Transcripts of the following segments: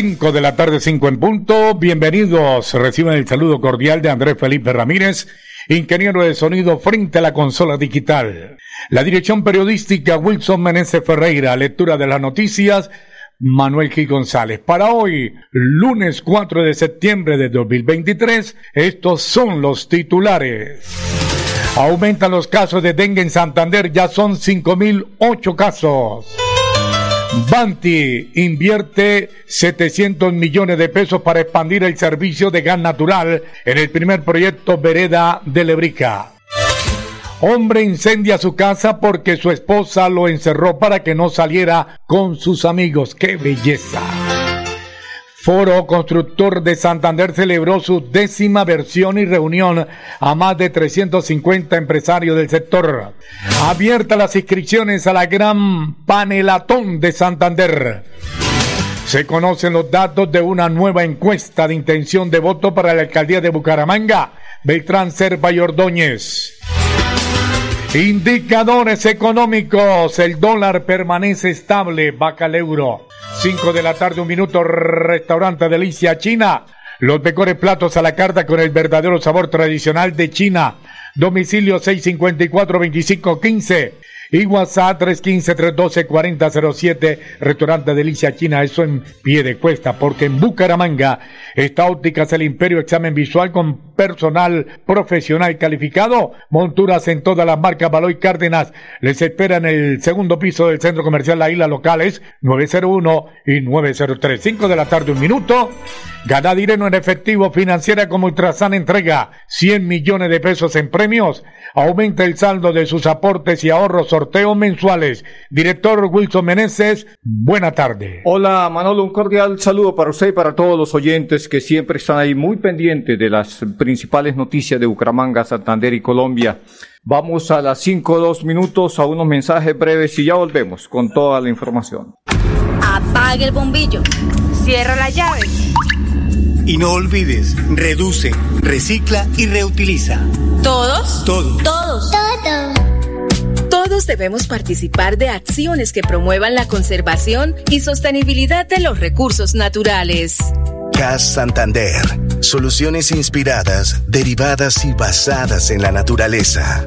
5 de la tarde, 5 en punto. Bienvenidos. Reciban el saludo cordial de Andrés Felipe Ramírez, ingeniero de sonido frente a la consola digital. La dirección periodística Wilson Meneses Ferreira. Lectura de las noticias. Manuel Gil González. Para hoy, lunes 4 de septiembre de 2023, estos son los titulares. Aumentan los casos de dengue en Santander, ya son 5.008 casos. Banti invierte 700 millones de pesos para expandir el servicio de gas natural en el primer proyecto Vereda de Lebrica. Hombre incendia su casa porque su esposa lo encerró para que no saliera con sus amigos. ¡Qué belleza! Foro Constructor de Santander celebró su décima versión y reunión a más de 350 empresarios del sector. Abierta las inscripciones a la gran panelatón de Santander. Se conocen los datos de una nueva encuesta de intención de voto para la alcaldía de Bucaramanga. Beltrán Serva y Ordóñez. Indicadores económicos. El dólar permanece estable. Vaca el euro. 5 de la tarde, un minuto, restaurante Delicia China. Los mejores platos a la carta con el verdadero sabor tradicional de China. Domicilio 654-2515 y WhatsApp 315-312-4007. Restaurante Delicia China, eso en pie de cuesta, porque en Bucaramanga está Ópticas El Imperio, examen visual con personal profesional calificado. Monturas en todas las marcas Baloy Cárdenas. Les espera en el segundo piso del Centro Comercial La Isla Locales 901 y 903. 5 de la tarde, un minuto. Gana dinero en efectivo financiera como Ultrasan entrega 100 millones de pesos en premios. Aumenta el saldo de sus aportes y ahorros sorteos mensuales. Director Wilson Meneses, buena tarde. Hola Manolo, un cordial saludo para usted y para todos los oyentes que siempre están ahí muy pendientes de las principales noticias de Bucaramanga, Santander y Colombia. Vamos a las 5 dos minutos a unos mensajes breves y ya volvemos con toda la información. Apague el bombillo, cierra la llave. Y no olvides, reduce, recicla y reutiliza. ¿Todos? Todos. Todos. Todos. Todos debemos participar de acciones que promuevan la conservación y sostenibilidad de los recursos naturales. CAS Santander. Soluciones inspiradas, derivadas y basadas en la naturaleza.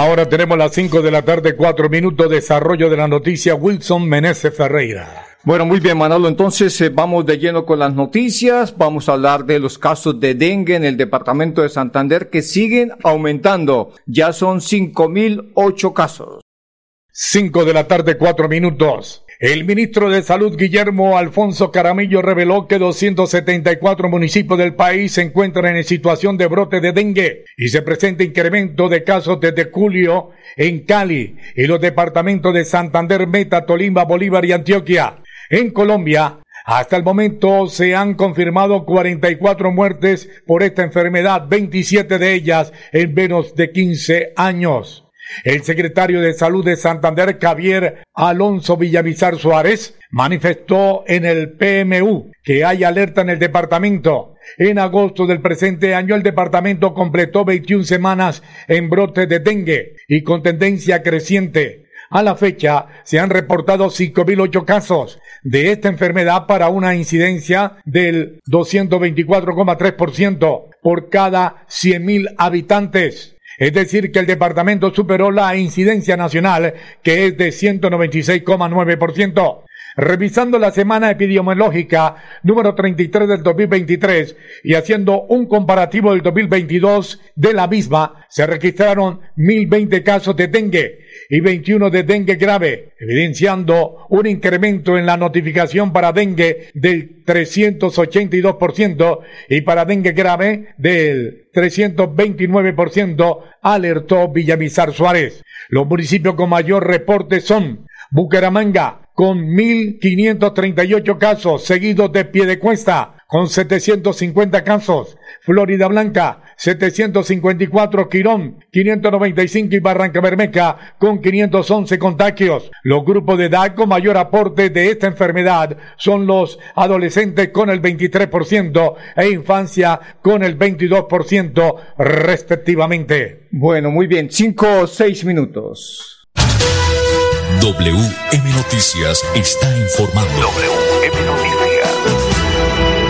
Ahora tenemos las 5 de la tarde, 4 minutos, desarrollo de la noticia Wilson Meneses Ferreira. Bueno, muy bien, Manolo. Entonces eh, vamos de lleno con las noticias. Vamos a hablar de los casos de dengue en el departamento de Santander que siguen aumentando. Ya son 5.008 casos. 5 de la tarde, 4 minutos. El ministro de Salud Guillermo Alfonso Caramillo reveló que 274 municipios del país se encuentran en situación de brote de dengue y se presenta incremento de casos desde julio en Cali y los departamentos de Santander, Meta, Tolima, Bolívar y Antioquia. En Colombia, hasta el momento se han confirmado 44 muertes por esta enfermedad, 27 de ellas en menos de 15 años. El secretario de Salud de Santander, Javier Alonso Villamizar Suárez, manifestó en el PMU que hay alerta en el departamento. En agosto del presente año, el departamento completó 21 semanas en brote de dengue y con tendencia creciente. A la fecha, se han reportado 5.008 casos de esta enfermedad para una incidencia del 224,3% por cada 100.000 habitantes. Es decir, que el departamento superó la incidencia nacional, que es de 196,9%. Revisando la semana epidemiológica número 33 del 2023 y haciendo un comparativo del 2022 de la misma, se registraron 1020 casos de dengue y 21 de dengue grave, evidenciando un incremento en la notificación para dengue del 382% y para dengue grave del 329%, alertó Villamizar Suárez. Los municipios con mayor reporte son Bucaramanga, con 1.538 casos, seguidos de Piedecuesta, con 750 casos, Florida Blanca, 754 Quirón, 595 y Barranca Bermeja con 511 contagios. Los grupos de edad con mayor aporte de esta enfermedad son los adolescentes con el 23% e infancia con el 22% respectivamente. Bueno, muy bien, 5 o 6 minutos. WM Noticias está informando. WM Noticias.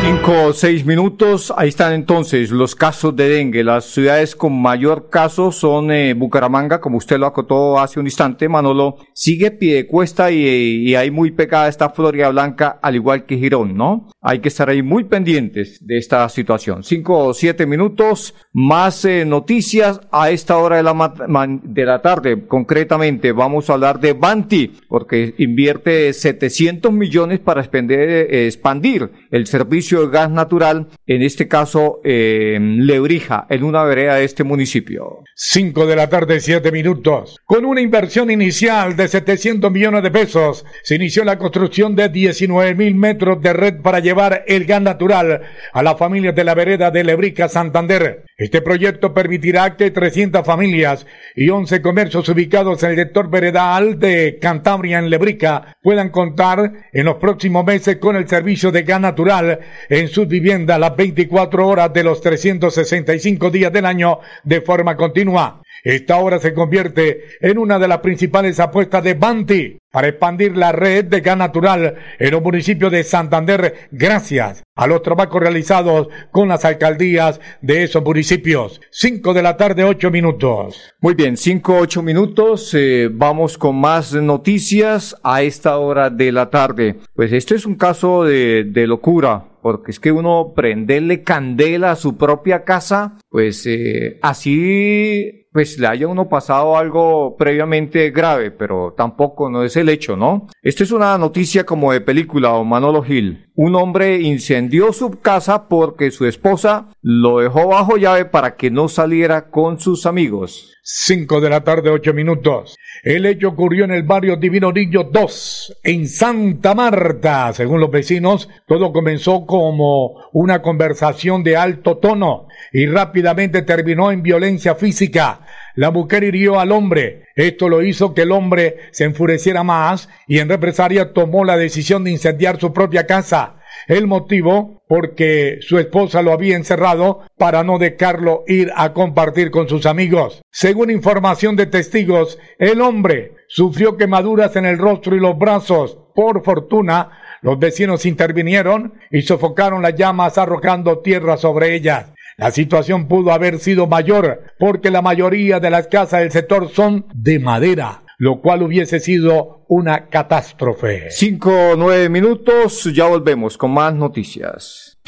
Cinco o seis minutos, ahí están entonces los casos de dengue. Las ciudades con mayor caso son eh, Bucaramanga, como usted lo acotó hace un instante, Manolo. Sigue Piedecuesta y, y ahí muy pegada está Florida Blanca, al igual que Girón, ¿no? Hay que estar ahí muy pendientes de esta situación. Cinco o siete minutos, más eh, noticias a esta hora de la, de la tarde. Concretamente, vamos a hablar de Banti, porque invierte 700 millones para eh, expandir el servicio de gas natural, en este caso Lebrija, en una vereda de este municipio. 5 de la tarde, 7 minutos. Con una inversión inicial de 700 millones de pesos, se inició la construcción de 19 mil metros de red para llevar el gas natural a las familias de la vereda de Lebrija, Santander. Este proyecto permitirá que 300 familias y 11 comercios ubicados en el sector veredal de Cantabria en Lebrica puedan contar en los próximos meses con el servicio de gas natural en sus viviendas las 24 horas de los 365 días del año de forma continua. Esta obra se convierte en una de las principales apuestas de Banti para expandir la red de gas natural en los municipios de Santander gracias a los trabajos realizados con las alcaldías de esos municipios. 5 de la tarde, 8 minutos. Muy bien, 5, 8 minutos. Eh, vamos con más noticias a esta hora de la tarde. Pues esto es un caso de, de locura porque es que uno prenderle candela a su propia casa, pues eh, así pues le haya uno pasado algo previamente grave, pero tampoco no es el hecho, ¿no? Esto es una noticia como de película o Manolo Gil. Un hombre incendió su casa porque su esposa lo dejó bajo llave para que no saliera con sus amigos. 5 de la tarde, 8 minutos. El hecho ocurrió en el barrio Divino Niño 2, en Santa Marta. Según los vecinos, todo comenzó como una conversación de alto tono y rápidamente terminó en violencia física. La mujer hirió al hombre. Esto lo hizo que el hombre se enfureciera más y en represalia tomó la decisión de incendiar su propia casa. El motivo, porque su esposa lo había encerrado para no dejarlo ir a compartir con sus amigos. Según información de testigos, el hombre sufrió quemaduras en el rostro y los brazos. Por fortuna, los vecinos intervinieron y sofocaron las llamas arrojando tierra sobre ellas. La situación pudo haber sido mayor porque la mayoría de las casas del sector son de madera lo cual hubiese sido una catástrofe. Cinco o nueve minutos, ya volvemos con más noticias.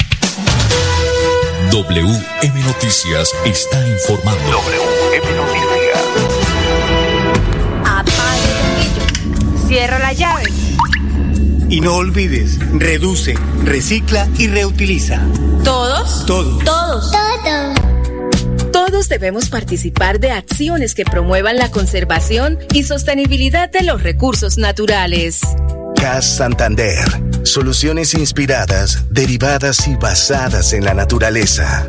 WM Noticias está informando. WM Noticias. Apague el bombillo. Cierra la llave. Y no olvides, reduce, recicla y reutiliza. ¿Todos? Todos. Todos. Todos. Todos debemos participar de acciones que promuevan la conservación y sostenibilidad de los recursos naturales. CAS Santander. Soluciones inspiradas, derivadas y basadas en la naturaleza.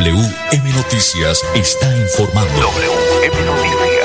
WM Noticias está informando. WM Noticias.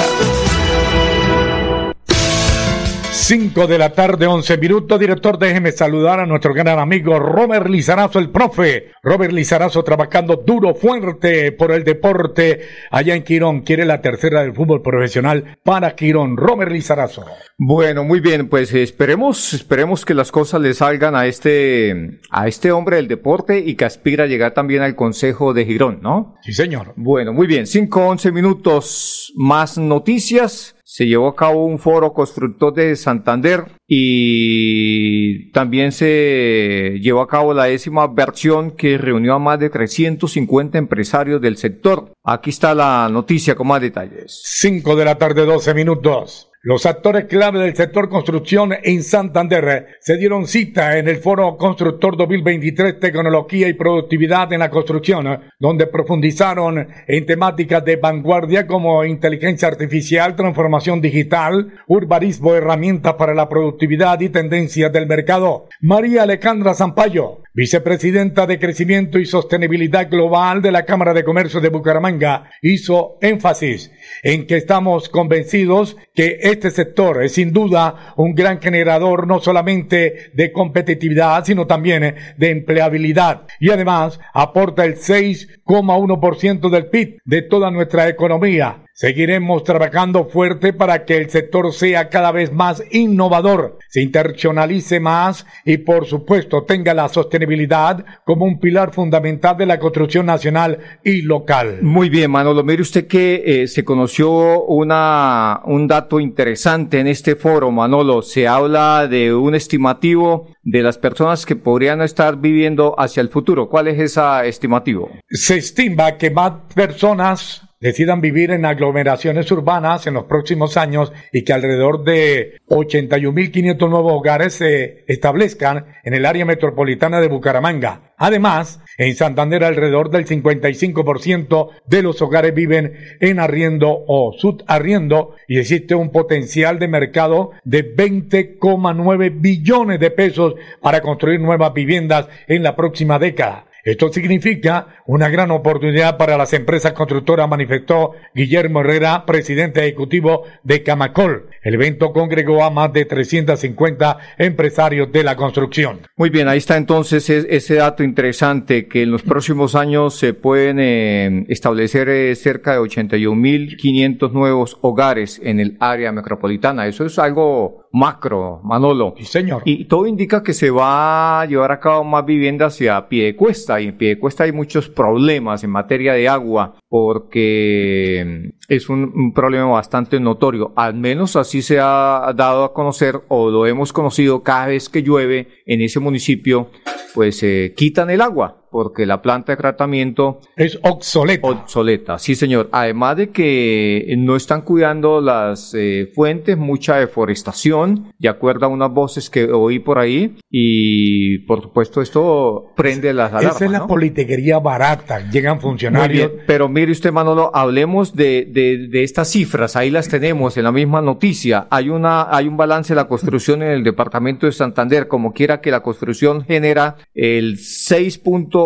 5 de la tarde, 11 minutos. Director, déjeme saludar a nuestro gran amigo Robert Lizarazo, el profe. Robert Lizarazo trabajando duro, fuerte por el deporte allá en Quirón. Quiere la tercera del fútbol profesional para Quirón. Robert Lizarazo. Bueno, muy bien, pues esperemos, esperemos que las cosas le salgan a este, a este hombre del deporte y que aspira a llegar también al Consejo de Girón, ¿no? Sí, señor. Bueno, muy bien, 5, 11 minutos más noticias se llevó a cabo un foro constructor de Santander y también se llevó a cabo la décima versión que reunió a más de 350 empresarios del sector. Aquí está la noticia con más detalles. 5 de la tarde, 12 minutos. Los actores clave del sector construcción en Santander se dieron cita en el Foro Constructor 2023 Tecnología y Productividad en la Construcción, donde profundizaron en temáticas de vanguardia como inteligencia artificial, transformación digital, urbanismo, herramientas para la productividad y tendencias del mercado. María Alejandra Zampayo, vicepresidenta de Crecimiento y Sostenibilidad Global de la Cámara de Comercio de Bucaramanga, hizo énfasis en que estamos convencidos que este sector es sin duda un gran generador no solamente de competitividad, sino también de empleabilidad y además aporta el 6,1% del PIB de toda nuestra economía. Seguiremos trabajando fuerte para que el sector sea cada vez más innovador, se internacionalice más y por supuesto tenga la sostenibilidad como un pilar fundamental de la construcción nacional y local. Muy bien, Manolo. Mire usted que eh, se conoció una, un dato interesante en este foro, Manolo. Se habla de un estimativo de las personas que podrían estar viviendo hacia el futuro. ¿Cuál es ese estimativo? Se estima que más personas decidan vivir en aglomeraciones urbanas en los próximos años y que alrededor de 81.500 nuevos hogares se establezcan en el área metropolitana de Bucaramanga. Además, en Santander alrededor del 55% de los hogares viven en arriendo o subarriendo y existe un potencial de mercado de 20,9 billones de pesos para construir nuevas viviendas en la próxima década. Esto significa una gran oportunidad para las empresas constructoras, manifestó Guillermo Herrera, presidente ejecutivo de Camacol. El evento congregó a más de 350 empresarios de la construcción. Muy bien, ahí está entonces ese dato interesante que en los próximos años se pueden eh, establecer eh, cerca de 81.500 nuevos hogares en el área metropolitana. Eso es algo macro, Manolo. Sí, señor. Y todo indica que se va a llevar a cabo más viviendas hacia pie de cuesta. Y en pie de cuesta hay muchos problemas en materia de agua porque es un, problema bastante notorio. Al menos así se ha dado a conocer o lo hemos conocido cada vez que llueve en ese municipio, pues se eh, quitan el agua porque la planta de tratamiento es obsoleta. Obsoleta, sí señor. Además de que no están cuidando las eh, fuentes, mucha deforestación, de acuerdo a unas voces que oí por ahí, y por supuesto esto prende las alarmas. Esa es la politiquería barata, llegan funcionarios. pero mire usted Manolo, hablemos de, de, de, estas cifras, ahí las tenemos en la misma noticia. Hay, una, hay un balance de la construcción en el departamento de Santander, como quiera que la construcción genera el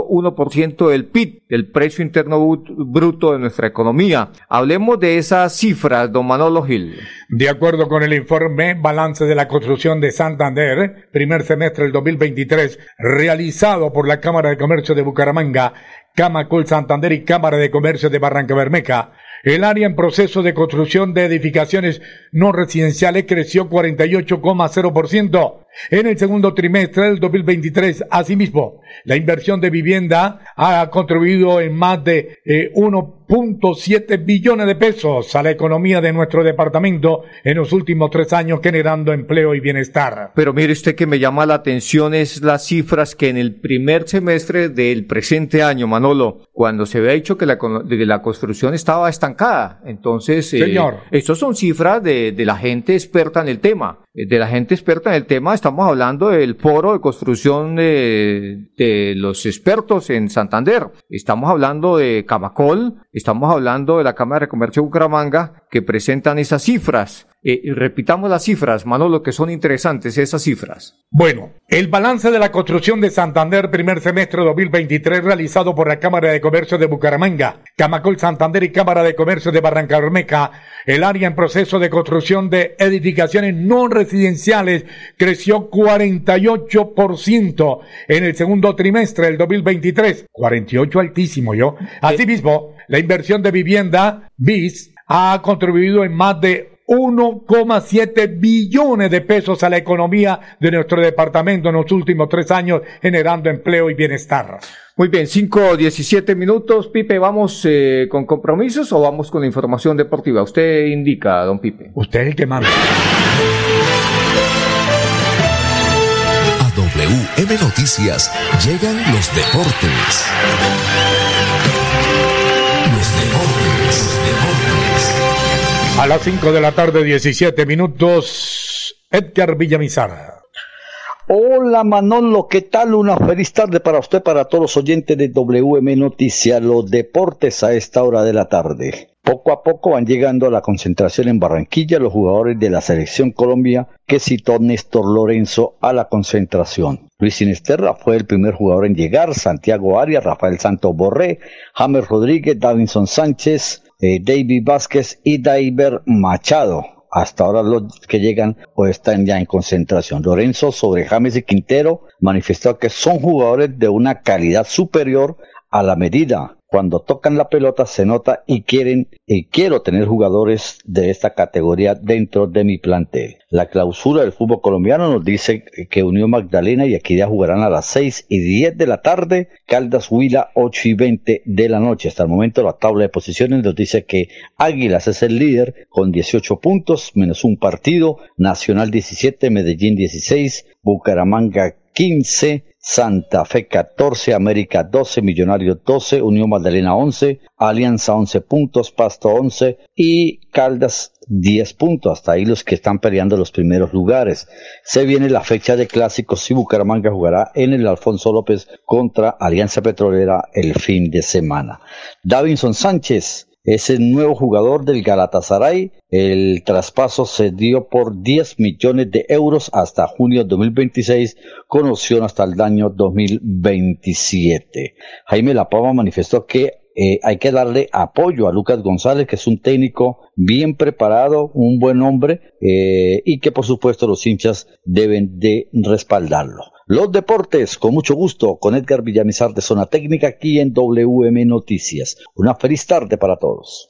6.1% del PIB, del precio interno bruto de nuestra economía. Hablemos de esas cifras, don Manolo Gil. De acuerdo con el informe Balance de la Construcción de Santander, primer semestre del 2023, realizado por la Cámara de Comercio de Bucaramanga, Camacol Santander y Cámara de Comercio de Barranca Bermeja, el área en proceso de construcción de edificaciones no residenciales creció 48,0% en el segundo trimestre del 2023. Asimismo, la inversión de vivienda ha contribuido en más de 1.7 eh, billones de pesos a la economía de nuestro departamento en los últimos tres años, generando empleo y bienestar. Pero mire usted que me llama la atención es las cifras que en el primer semestre del presente año, Manolo, cuando se había dicho que la, la construcción estaba estancada. Entonces, eh, Señor. estas son cifras de, de la gente experta en el tema. Eh, de la gente experta en el tema, estamos hablando del foro de construcción de, de los expertos en Santander. Estamos hablando de Camacol, estamos hablando de la Cámara de Comercio de Bucaramanga, que presentan esas cifras. Eh, repitamos las cifras, Manolo, que son interesantes esas cifras. Bueno, el balance de la construcción de Santander primer semestre 2023 realizado por la Cámara de Comercio de Bucaramanga, Camacol Santander y Cámara de Comercio de Barranca Bermeja, el área en proceso de construcción de edificaciones no residenciales creció 48% en el segundo trimestre del 2023. 48 altísimo yo. Asimismo, la inversión de vivienda BIS ha contribuido en más de 1,7 billones de pesos a la economía de nuestro departamento en los últimos tres años, generando empleo y bienestar. Muy bien, 5 17 minutos. Pipe, ¿vamos eh, con compromisos o vamos con la información deportiva? Usted indica, don Pipe. Usted es el que manda. A WM Noticias llegan los deportes. Las 5 de la tarde, 17 minutos, Edgar Villamizar. Hola Manolo, ¿qué tal? Una feliz tarde para usted, para todos los oyentes de WM Noticias, los deportes a esta hora de la tarde. Poco a poco van llegando a la concentración en Barranquilla los jugadores de la selección Colombia que citó Néstor Lorenzo a la concentración. Luis Sinesterra fue el primer jugador en llegar, Santiago Arias, Rafael Santos Borré, James Rodríguez, Davinson Sánchez, eh, David Vázquez y Daiber Machado. Hasta ahora los que llegan o están ya en concentración. Lorenzo sobre James y Quintero manifestó que son jugadores de una calidad superior a la medida cuando tocan la pelota se nota y quieren y quiero tener jugadores de esta categoría dentro de mi plantel. La clausura del fútbol colombiano nos dice que Unión Magdalena y Equidad jugarán a las 6 y 10 de la tarde, Caldas Huila 8 y 20 de la noche. Hasta el momento la tabla de posiciones nos dice que Águilas es el líder con 18 puntos menos un partido, Nacional 17, Medellín 16, Bucaramanga 15, Santa Fe 14, América 12, Millonarios 12, Unión Magdalena 11, Alianza 11 puntos, Pasto 11 y Caldas 10 puntos. Hasta ahí los que están peleando los primeros lugares. Se viene la fecha de clásicos y Bucaramanga jugará en el Alfonso López contra Alianza Petrolera el fin de semana. Davinson Sánchez es el nuevo jugador del Galatasaray. El traspaso se dio por 10 millones de euros hasta junio de 2026, con opción hasta el año 2027. Jaime Lapama manifestó que eh, hay que darle apoyo a Lucas González, que es un técnico bien preparado, un buen hombre, eh, y que por supuesto los hinchas deben de respaldarlo. Los deportes, con mucho gusto, con Edgar Villamizar de Zona Técnica aquí en WM Noticias. Una feliz tarde para todos.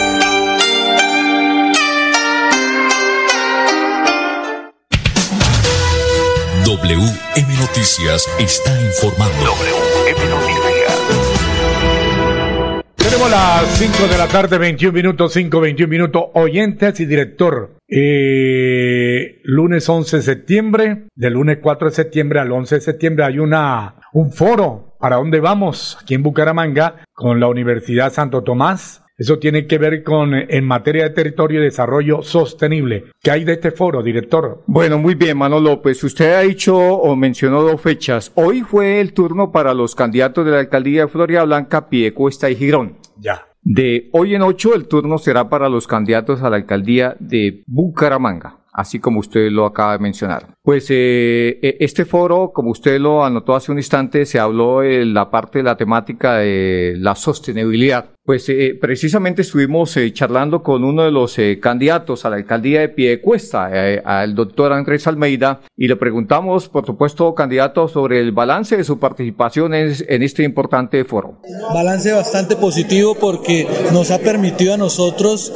WM Noticias está informando. WM Noticias. Tenemos las 5 de la tarde, 21 minutos, 5, 21 minutos. Oyentes y director. Eh, lunes 11 de septiembre, del lunes 4 de septiembre al 11 de septiembre hay una, un foro. ¿Para dónde vamos? Aquí en Bucaramanga, con la Universidad Santo Tomás, eso tiene que ver con eh, en materia de territorio y desarrollo sostenible. ¿Qué hay de este foro, director? Bueno, muy bien, Manuel López. Usted ha dicho o mencionó dos fechas. Hoy fue el turno para los candidatos de la alcaldía de Florida Blanca, Piedecuesta y Girón. Ya. De hoy en ocho, el turno será para los candidatos a la alcaldía de Bucaramanga así como usted lo acaba de mencionar. Pues eh, e, este foro, como usted lo anotó hace un instante, se habló en la parte de la temática de la sostenibilidad. Pues eh, precisamente estuvimos eh, charlando con uno de los candidatos a la alcaldía de Piedecuesta, al doctor Andrés Almeida, y le preguntamos, por supuesto, candidato, sobre el balance de su participación en, este importante foro. Balance bastante positivo porque nos ha permitido a nosotros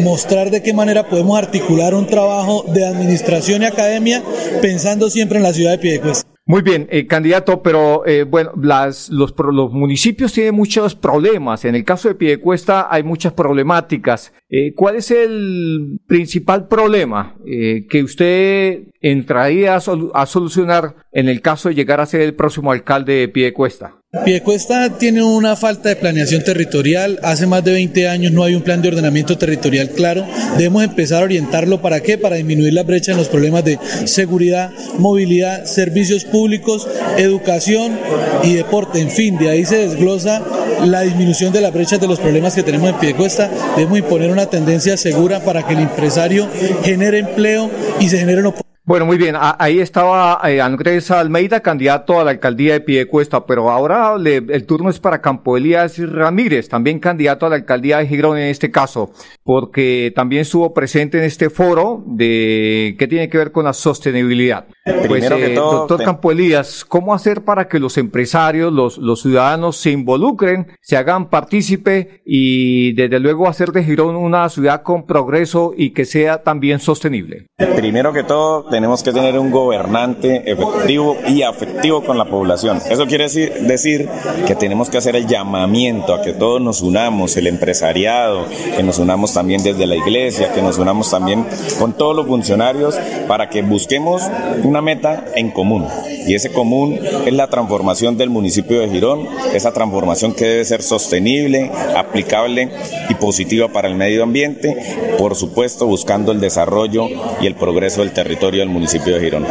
mostrar de qué manera podemos articular un trabajo de administración y academia pensando siempre en la ciudad de Piedecuesta. Muy bien, eh, candidato, pero eh, bueno, las, los, los municipios tienen muchos problemas. En el caso de Piedecuesta hay muchas problemáticas. Eh, ¿Cuál es el principal problema eh, que usted entraría a, a, solucionar en el caso de llegar a ser el próximo alcalde de Piedecuesta? Piedecuesta tiene una falta de planeación territorial. Hace más de 20 años no hay un plan de ordenamiento territorial claro. Debemos empezar a orientarlo para qué? Para disminuir la brecha en los problemas de seguridad, movilidad, servicios públicos, educación y deporte. En fin, de ahí se desglosa la disminución de las brechas de los problemas que tenemos en Piedecuesta. Debemos imponer una tendencia segura para que el empresario genere empleo y se generen oportunidades bueno, muy bien. Ahí estaba eh, Andrés Almeida, candidato a la alcaldía de Piedecuesta, pero ahora el turno es para Campo Elías Ramírez, también candidato a la alcaldía de Girón en este caso, porque también estuvo presente en este foro de que tiene que ver con la sostenibilidad. Pues, eh, doctor Campo Elías, ¿cómo hacer para que los empresarios, los, los ciudadanos se involucren, se hagan partícipe y desde luego hacer de Girón una ciudad con progreso y que sea también sostenible? Primero que todo, tenemos que tener un gobernante efectivo y afectivo con la población. Eso quiere decir, decir que tenemos que hacer el llamamiento a que todos nos unamos, el empresariado, que nos unamos también desde la iglesia, que nos unamos también con todos los funcionarios para que busquemos una meta en común. Y ese común es la transformación del municipio de Girón, esa transformación que debe ser sostenible, aplicable y positiva para el medio ambiente, por supuesto buscando el desarrollo y el progreso del territorio del municipio de Girón.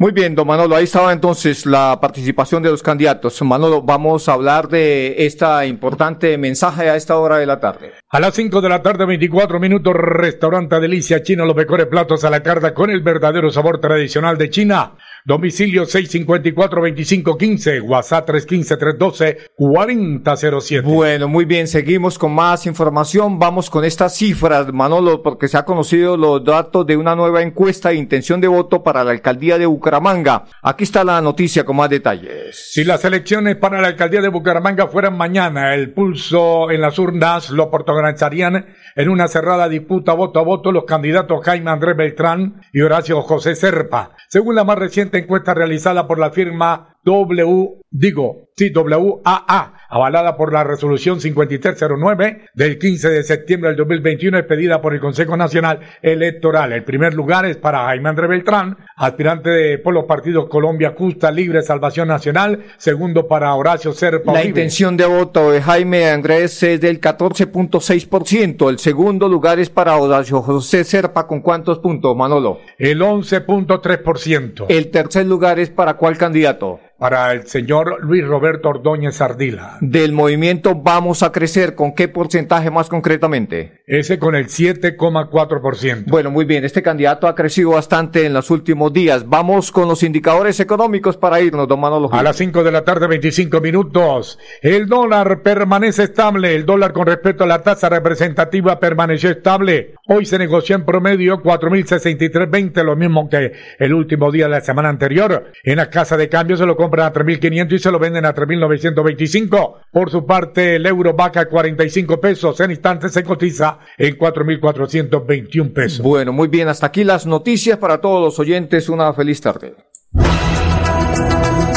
Muy bien, don Manolo, ahí estaba entonces la participación de los candidatos. Manolo, vamos a hablar de esta importante mensaje a esta hora de la tarde. A las 5 de la tarde, 24 minutos, restaurante Delicia China, los mejores platos a la carta con el verdadero sabor tradicional de China. Domicilio 654-2515, WhatsApp 315-312-4007. Bueno, muy bien, seguimos con más información. Vamos con estas cifras, Manolo, porque se ha conocido los datos de una nueva encuesta de intención de voto para la alcaldía de Bucaramanga. Aquí está la noticia con más detalles. Si las elecciones para la alcaldía de Bucaramanga fueran mañana, el pulso en las urnas lo protagonizarían en una cerrada disputa voto a voto los candidatos Jaime Andrés Beltrán y Horacio José Serpa. Según la más reciente encuesta realizada por la firma W, digo, sí, WAA, avalada por la resolución 5309 del 15 de septiembre del 2021 expedida por el Consejo Nacional Electoral. El primer lugar es para Jaime André Beltrán, aspirante de, por los partidos Colombia Justa, Libre, Salvación Nacional. Segundo para Horacio Serpa. La intención de voto de Jaime Andrés es del 14.6%. El segundo lugar es para Horacio José Serpa. ¿Con cuántos puntos, Manolo? El 11.3%. El tercer lugar es para cuál candidato? para el señor Luis Roberto Ordóñez Ardila. Del movimiento Vamos a Crecer, ¿con qué porcentaje más concretamente? Ese con el 7,4%. Bueno, muy bien, este candidato ha crecido bastante en los últimos días. Vamos con los indicadores económicos para irnos, don Manolo. A las 5 de la tarde, 25 minutos. El dólar permanece estable. El dólar con respecto a la tasa representativa permaneció estable. Hoy se negoció en promedio 4.063.20, lo mismo que el último día de la semana anterior. En la casa de cambio se lo compran a 3.500 y se lo venden a 3.925. Por su parte, el euro vaca a 45 pesos. En instantes se cotiza en 4.421 pesos. Bueno, muy bien. Hasta aquí las noticias para todos los oyentes. Una feliz tarde.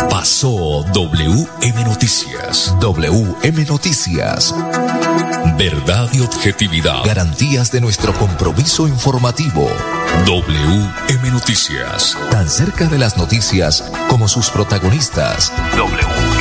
Pasó WM Noticias. WM Noticias. Verdad y objetividad. Garantías de nuestro compromiso informativo. WM Noticias. Tan cerca de las noticias como sus protagonistas. WM